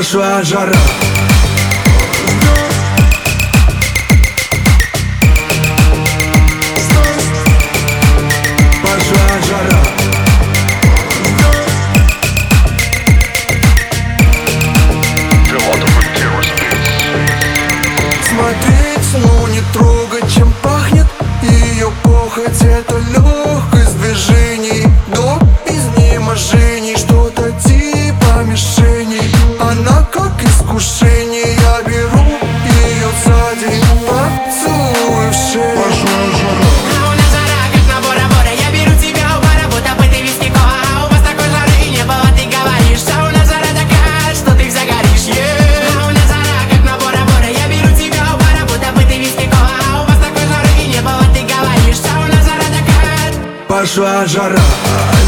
большая жара. Большая Смотреть, но не трогать, чем пахнет Ее похоть это любовь sua jornada.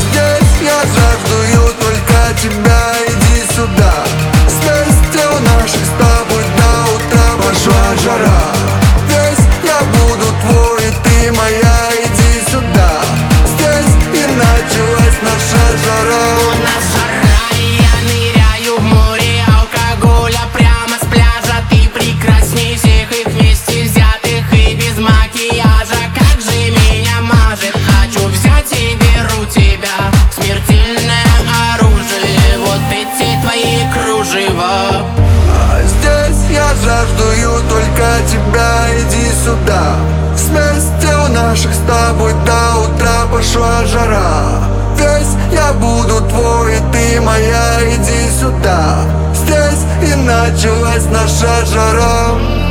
наших с тобой до утра пошла жара. Весь я буду твой, и ты моя, иди сюда. Здесь и началась наша жара.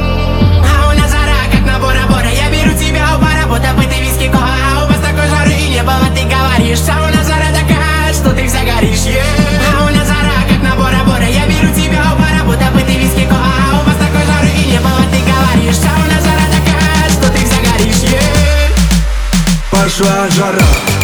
Joshua Jarrah.